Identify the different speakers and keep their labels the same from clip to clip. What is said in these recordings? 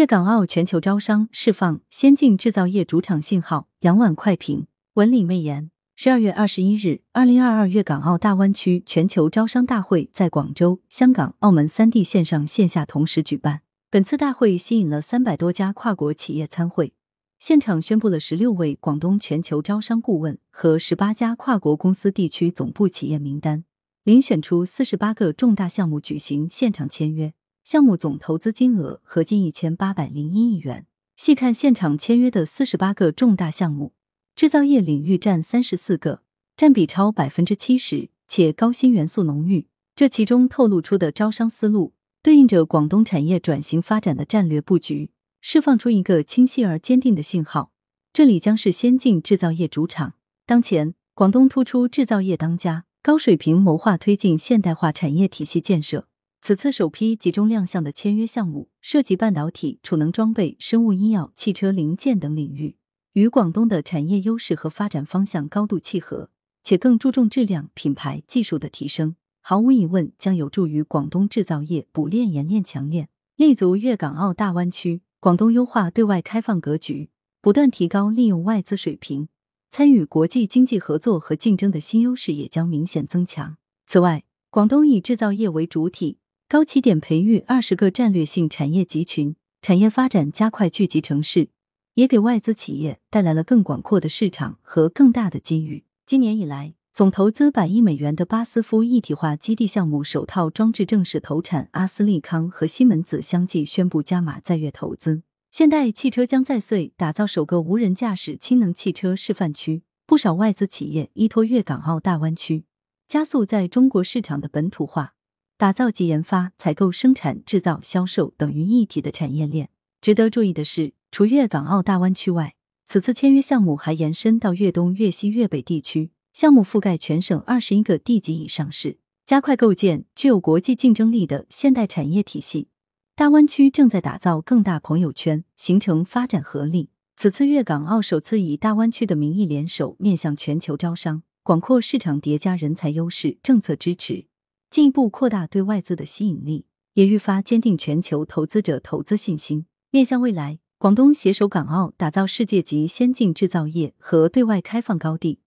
Speaker 1: 粤港澳全球招商释放先进制造业主场信号。杨婉快评：文理媚言。十二月二十一日，二零二二粤港澳大湾区全球招商大会在广州、香港、澳门三地线上线下同时举办。本次大会吸引了三百多家跨国企业参会，现场宣布了十六位广东全球招商顾问和十八家跨国公司地区总部企业名单，遴选出四十八个重大项目举行现场签约。项目总投资金额合计一千八百零一亿元。细看现场签约的四十八个重大项目，制造业领域占三十四个，占比超百分之七十，且高新元素浓郁。这其中透露出的招商思路，对应着广东产业转型发展的战略布局，释放出一个清晰而坚定的信号：这里将是先进制造业主场。当前，广东突出制造业当家，高水平谋划推进现代化产业体系建设。此次首批集中亮相的签约项目涉及半导体、储能装备、生物医药、汽车零件等领域，与广东的产业优势和发展方向高度契合，且更注重质量、品牌、技术的提升，毫无疑问将有助于广东制造业补链、延链、强链，立足粤港澳大湾区。广东优化对外开放格局，不断提高利用外资水平，参与国际经济合作和竞争的新优势也将明显增强。此外，广东以制造业为主体。高起点培育二十个战略性产业集群，产业发展加快聚集城市，也给外资企业带来了更广阔的市场和更大的机遇。今年以来，总投资百亿美元的巴斯夫一体化基地项目首套装置正式投产，阿斯利康和西门子相继宣布加码在粤投资。现代汽车将在穗打造首个无人驾驶氢能汽车示范区，不少外资企业依托粤港澳大湾区，加速在中国市场的本土化。打造集研发、采购、生产、制造、销售等于一体的产业链。值得注意的是，除粤港澳大湾区外，此次签约项目还延伸到粤东、粤西、粤北地区，项目覆盖全省二十一个地级以上市，加快构建具有国际竞争力的现代产业体系。大湾区正在打造更大朋友圈，形成发展合力。此次粤港澳首次以大湾区的名义联手，面向全球招商，广阔市场叠加人才优势，政策支持。进一步扩大对外资的吸引力，也愈发坚定全球投资者投资信心。面向未来，广东携手港澳，打造世界级先进制造业和对外开放高地，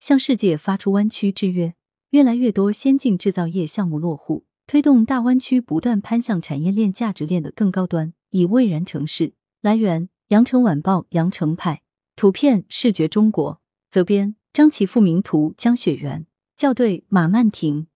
Speaker 1: 向世界发出湾区之约。越来越多先进制造业项目落户，推动大湾区不断攀向产业链价值链的更高端，以蔚然成事。来源：羊城晚报羊城派，图片：视觉中国，责编：张琪，复名图：江雪源，校对：马曼婷。